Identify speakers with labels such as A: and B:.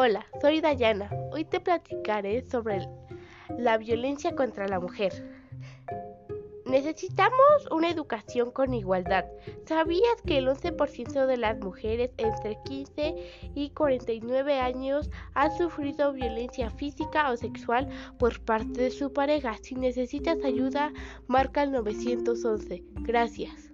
A: Hola, soy Dayana. Hoy te platicaré sobre la violencia contra la mujer. Necesitamos una educación con igualdad. ¿Sabías que el 11% de las mujeres entre 15 y 49 años ha sufrido violencia física o sexual por parte de su pareja? Si necesitas ayuda, marca el 911. Gracias.